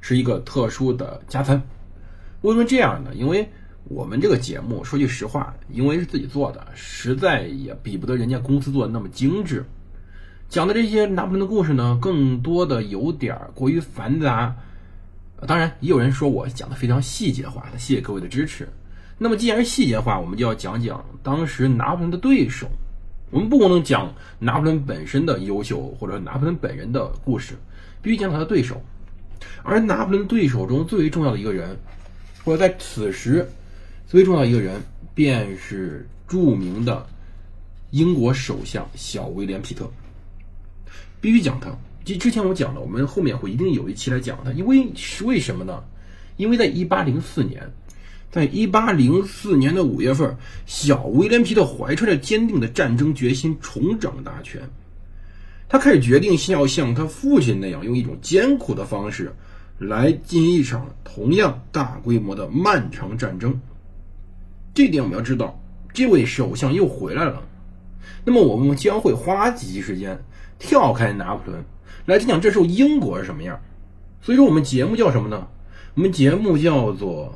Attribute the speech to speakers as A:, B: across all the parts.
A: 是一个特殊的加餐。为什么这样呢？因为我们这个节目，说句实话，因为是自己做的，实在也比不得人家公司做的那么精致。讲的这些拿破仑的故事呢，更多的有点过于繁杂。当然，也有人说我讲的非常细节化，谢谢各位的支持。那么，既然是细节化，我们就要讲讲当时拿破仑的对手。我们不能讲拿破仑本身的优秀，或者拿破仑本人的故事，必须讲他的对手。而拿破仑对手中最为重要的一个人，或者在此时最为重要的一个人，便是著名的英国首相小威廉·皮特。必须讲他。这之前我讲了，我们后面会一定有一期来讲他，因为是为什么呢？因为在一八零四年，在一八零四年的五月份，小威廉皮特怀揣着坚定的战争决心，重掌大权。他开始决定要像他父亲那样，用一种艰苦的方式来进行一场同样大规模的漫长战争。这点我们要知道，这位首相又回来了。那么我们将会花几集时间。跳开拿破仑来讲讲这时候英国是什么样，所以说我们节目叫什么呢？我们节目叫做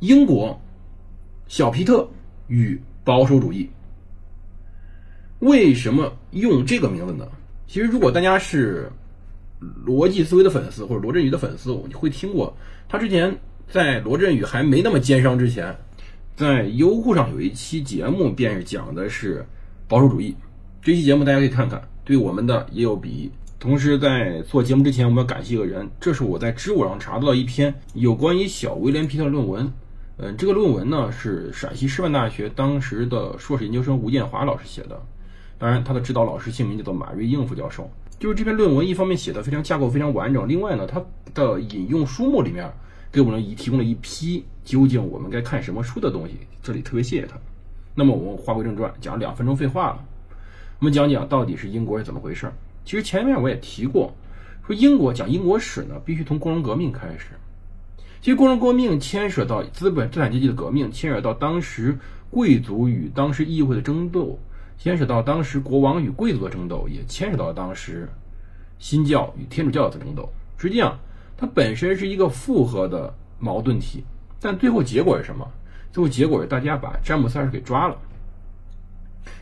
A: 《英国小皮特与保守主义》。为什么用这个名字呢？其实如果大家是逻辑思维的粉丝或者罗振宇的粉丝，你会听过他之前在罗振宇还没那么奸商之前，在优酷上有一期节目，便是讲的是保守主义。这期节目大家可以看看。对我们的也有裨益。同时，在做节目之前，我们要感谢一个人，这是我在知乎上查到的一篇有关于小威廉皮特的论文。嗯，这个论文呢是陕西师范大学当时的硕士研究生吴建华老师写的，当然他的指导老师姓名叫做马瑞应副教授。就是这篇论文一方面写的非常架构非常完整，另外呢，它的引用书目里面给我们提供了一批究竟我们该看什么书的东西，这里特别谢谢他。那么我们话归正传，讲两分钟废话了。我们讲讲到底是英国是怎么回事儿。其实前面我也提过，说英国讲英国史呢，必须从工人革命开始。其实工人革命牵涉到资本资产阶级的革命，牵涉到当时贵族与当时议会的争斗，牵涉到当时国王与贵族的争斗，也牵涉到当时新教与天主教的争斗。实际上，它本身是一个复合的矛盾体。但最后结果是什么？最后结果是大家把詹姆斯二世给抓了。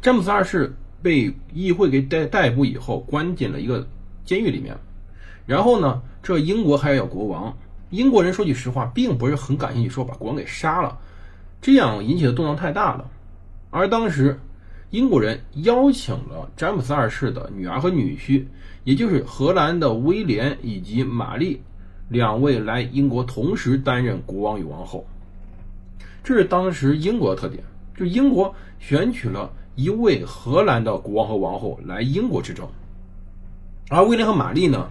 A: 詹姆斯二世。被议会给逮逮捕以后，关进了一个监狱里面。然后呢，这英国还要国王。英国人说句实话，并不是很感兴趣，说把国王给杀了，这样引起的动荡太大了。而当时，英国人邀请了詹姆斯二世的女儿和女婿，也就是荷兰的威廉以及玛丽两位来英国，同时担任国王与王后。这是当时英国的特点，就英国选取了。一位荷兰的国王和王后来英国执政，而威廉和玛丽呢，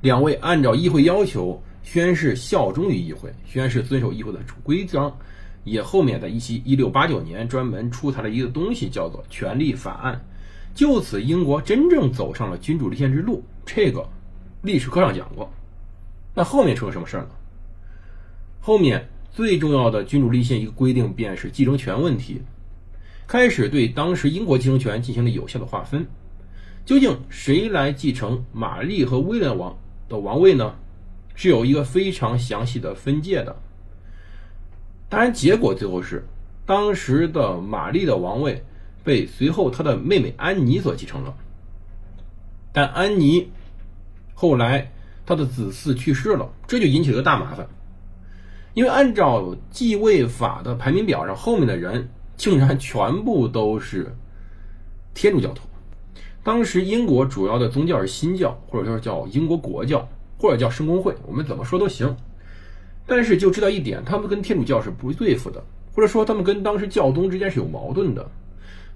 A: 两位按照议会要求宣誓效忠于议会，宣誓遵守议会的规章，也后面在一七一六八九年专门出台了一个东西，叫做《权利法案》，就此英国真正走上了君主立宪之路。这个历史课上讲过。那后面出了什么事儿呢？后面最重要的君主立宪一个规定便是继承权问题。开始对当时英国继承权进行了有效的划分，究竟谁来继承玛丽和威廉王的王位呢？是有一个非常详细的分界的。当然，结果最后是当时的玛丽的王位被随后她的妹妹安妮所继承了。但安妮后来她的子嗣去世了，这就引起了个大麻烦，因为按照继位法的排名表上，后面的人。竟然全部都是天主教徒。当时英国主要的宗教是新教，或者说叫英国国教，或者叫圣公会，我们怎么说都行。但是就知道一点，他们跟天主教是不对付的，或者说他们跟当时教宗之间是有矛盾的。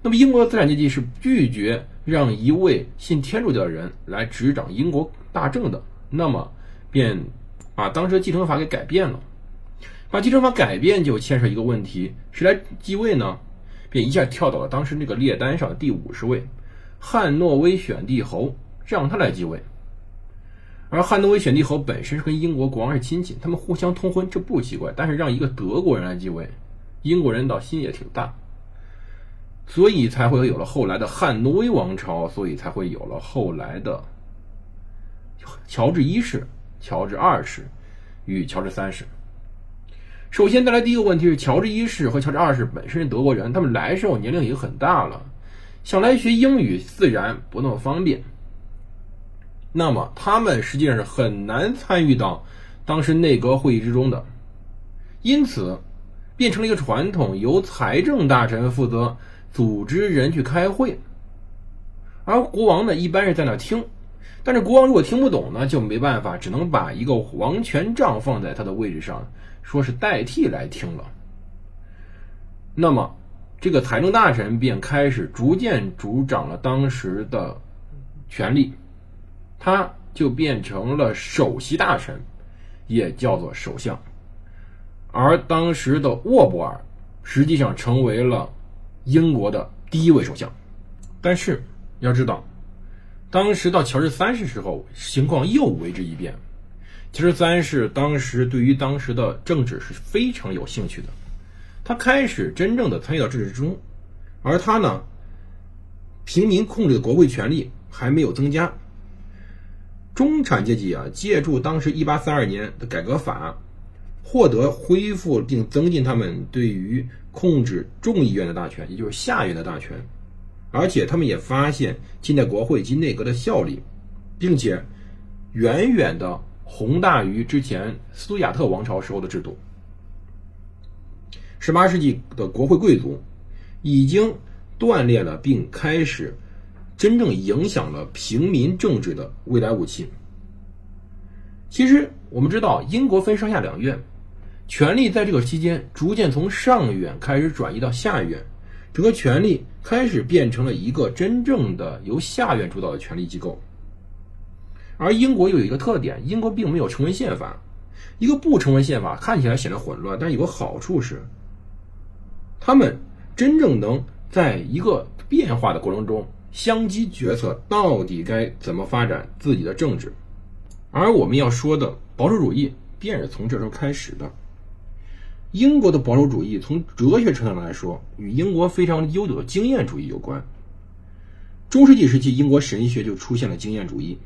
A: 那么英国的资产阶级是拒绝让一位信天主教的人来执掌英国大政的，那么便把当时的继承法给改变了。把继承法改变就牵涉一个问题：谁来继位呢？便一下跳到了当时那个列单上的第五十位，汉诺威选帝侯，让他来继位。而汉诺威选帝侯本身是跟英国国王是亲戚，他们互相通婚，这不奇怪。但是让一个德国人来继位，英国人倒心也挺大，所以才会有了后来的汉诺威王朝，所以才会有了后来的乔治一世、乔治二世与乔治三世。首先带来第一个问题是，乔治一世和乔治二世本身是德国人，他们来时候年龄已经很大了，想来学英语自然不那么方便。那么他们实际上是很难参与到当时内阁会议之中的，因此变成了一个传统，由财政大臣负责组织人去开会，而国王呢一般是在那听，但是国王如果听不懂呢，就没办法，只能把一个王权杖放在他的位置上。说是代替来听了，那么这个财政大臣便开始逐渐主掌了当时的权力，他就变成了首席大臣，也叫做首相。而当时的沃伯尔实际上成为了英国的第一位首相。但是要知道，当时到乔治三世时候，情况又为之一变。乔治三世当时对于当时的政治是非常有兴趣的，他开始真正的参与到政治之中，而他呢，平民控制的国会权力还没有增加，中产阶级啊，借助当时一八三二年的改革法，获得恢复并增进他们对于控制众议院的大权，也就是下院的大权，而且他们也发现近代国会及内阁的效力，并且远远的。宏大于之前斯图亚特王朝时候的制度。十八世纪的国会贵族已经断裂了，并开始真正影响了平民政治的未来武器。其实我们知道，英国分上下两院，权力在这个期间逐渐从上院开始转移到下院，整个权力开始变成了一个真正的由下院主导的权力机构。而英国有一个特点，英国并没有成文宪法。一个不成文宪法看起来显得混乱，但有个好处是，他们真正能在一个变化的过程中相机决策到底该怎么发展自己的政治。而我们要说的保守主义便是从这时候开始的。英国的保守主义从哲学程度上来说，与英国非常悠久的经验主义有关。中世纪时期，英国神学就出现了经验主义。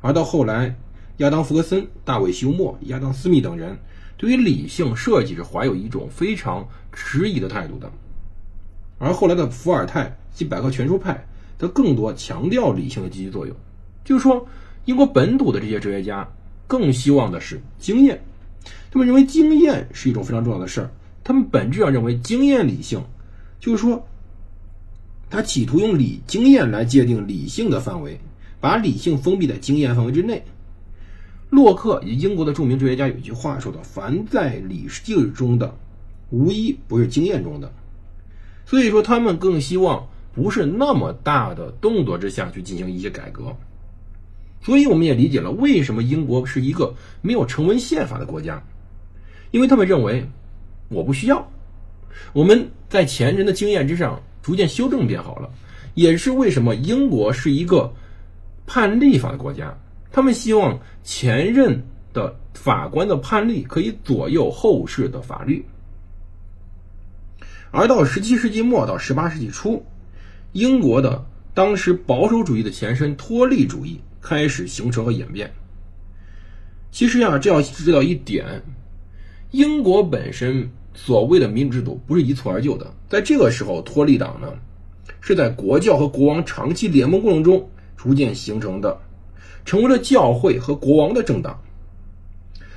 A: 而到后来，亚当·福格森、大卫·休谟、亚当·斯密等人对于理性设计是怀有一种非常迟疑的态度的。而后来的伏尔泰及百科全书派则更多强调理性的积极作用。就是说，英国本土的这些哲学家更希望的是经验，他们认为经验是一种非常重要的事儿。他们本质上认为经验理性，就是说，他企图用理经验来界定理性的范围。把理性封闭在经验范围之内。洛克以及英国的著名哲学家有一句话说的：“凡在理性中的，无一不是经验中的。”所以说，他们更希望不是那么大的动作之下去进行一些改革。所以，我们也理解了为什么英国是一个没有成文宪法的国家，因为他们认为我不需要，我们在前人的经验之上逐渐修正变好了。也是为什么英国是一个。判例法的国家，他们希望前任的法官的判例可以左右后世的法律。而到十七世纪末到十八世纪初，英国的当时保守主义的前身托利主义开始形成和演变。其实呀，这要知道一点，英国本身所谓的民主制度不是一蹴而就的。在这个时候，托利党呢是在国教和国王长期联盟过程中。逐渐形成的，成为了教会和国王的政党。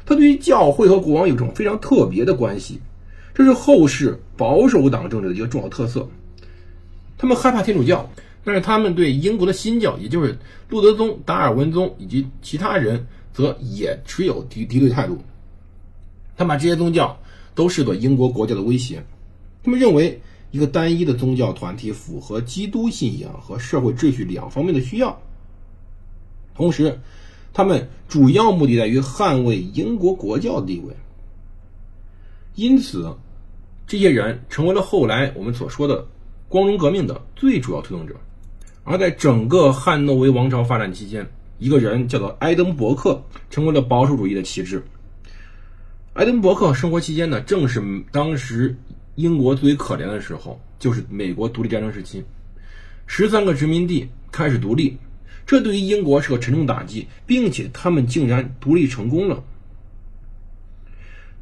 A: 他对于教会和国王有种非常特别的关系，这是后世保守党政治的一个重要特色。他们害怕天主教，但是他们对英国的新教，也就是路德宗、达尔文宗以及其他人，则也持有敌敌对态度。他把这些宗教都视作英国国教的威胁。他们认为。一个单一的宗教团体符合基督信仰和社会秩序两方面的需要。同时，他们主要目的在于捍卫英国国教的地位。因此，这些人成为了后来我们所说的光荣革命的最主要推动者。而在整个汉诺威王朝发展期间，一个人叫做埃登伯克，成为了保守主义的旗帜。埃登伯克生活期间呢，正是当时英国最为可怜的时候，就是美国独立战争时期，十三个殖民地开始独立，这对于英国是个沉重打击，并且他们竟然独立成功了。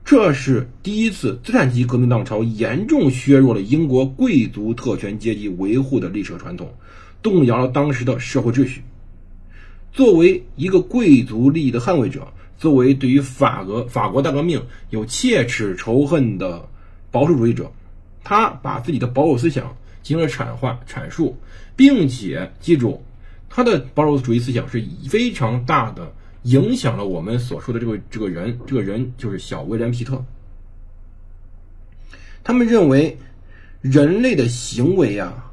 A: 这是第一次资产阶级革命浪潮严重削弱了英国贵族特权阶级维护的历史传统。动摇了当时的社会秩序。作为一个贵族利益的捍卫者，作为对于法俄法国大革命有切齿仇恨的保守主义者，他把自己的保守思想进行了阐化阐述，并且记住，他的保守主义思想是非常大的影响了我们所说的这个这个人，这个人就是小威廉皮特。他们认为，人类的行为啊。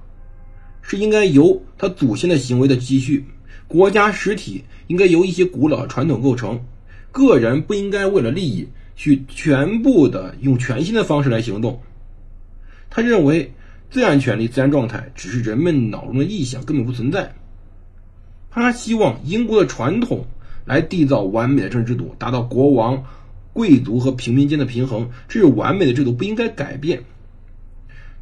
A: 是应该由他祖先的行为的积蓄，国家实体应该由一些古老传统构成，个人不应该为了利益去全部的用全新的方式来行动。他认为自然权利、自然状态只是人们脑中的臆想，根本不存在。他希望英国的传统来缔造完美的政治制度，达到国王、贵族和平民间的平衡，这是完美的制度，不应该改变。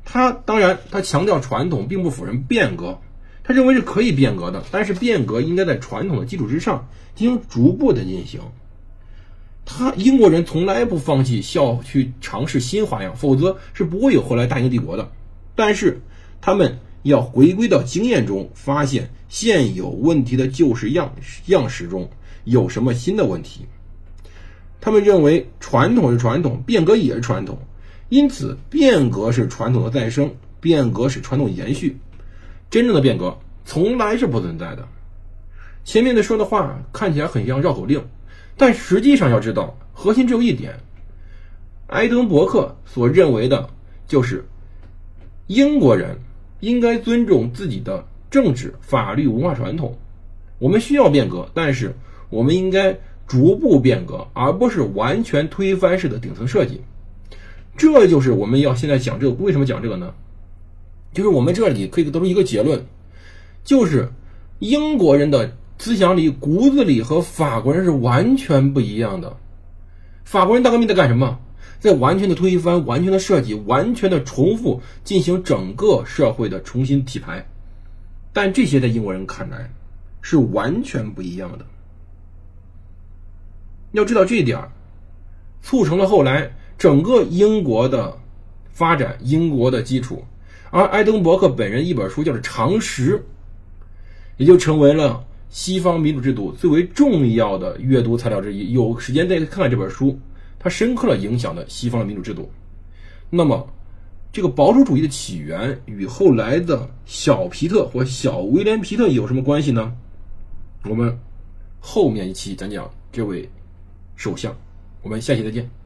A: 他当然，他强调传统，并不否认变革。他认为是可以变革的，但是变革应该在传统的基础之上进行逐步的进行。他英国人从来不放弃效去尝试新花样，否则是不会有后来大英帝国的。但是他们要回归到经验中，发现现有问题的旧式样样式中有什么新的问题。他们认为传统是传统，变革也是传统。因此，变革是传统的再生，变革是传统延续。真正的变革从来是不存在的。前面的说的话看起来很像绕口令，但实际上要知道，核心只有一点：埃登伯克所认为的就是英国人应该尊重自己的政治、法律、文化传统。我们需要变革，但是我们应该逐步变革，而不是完全推翻式的顶层设计。这就是我们要现在讲这个，为什么讲这个呢？就是我们这里可以得出一个结论，就是英国人的思想里、骨子里和法国人是完全不一样的。法国人大革命在干什么？在完全的推翻、完全的设计、完全的重复，进行整个社会的重新洗牌。但这些在英国人看来是完全不一样的。要知道这一点，促成了后来。整个英国的发展，英国的基础，而爱登伯克本人一本书叫做《常识》，也就成为了西方民主制度最为重要的阅读材料之一。有时间再看看这本书，它深刻的影响了西方的民主制度。那么，这个保守主义的起源与后来的小皮特或小威廉皮特有什么关系呢？我们后面一期讲讲这位首相。我们下期再见。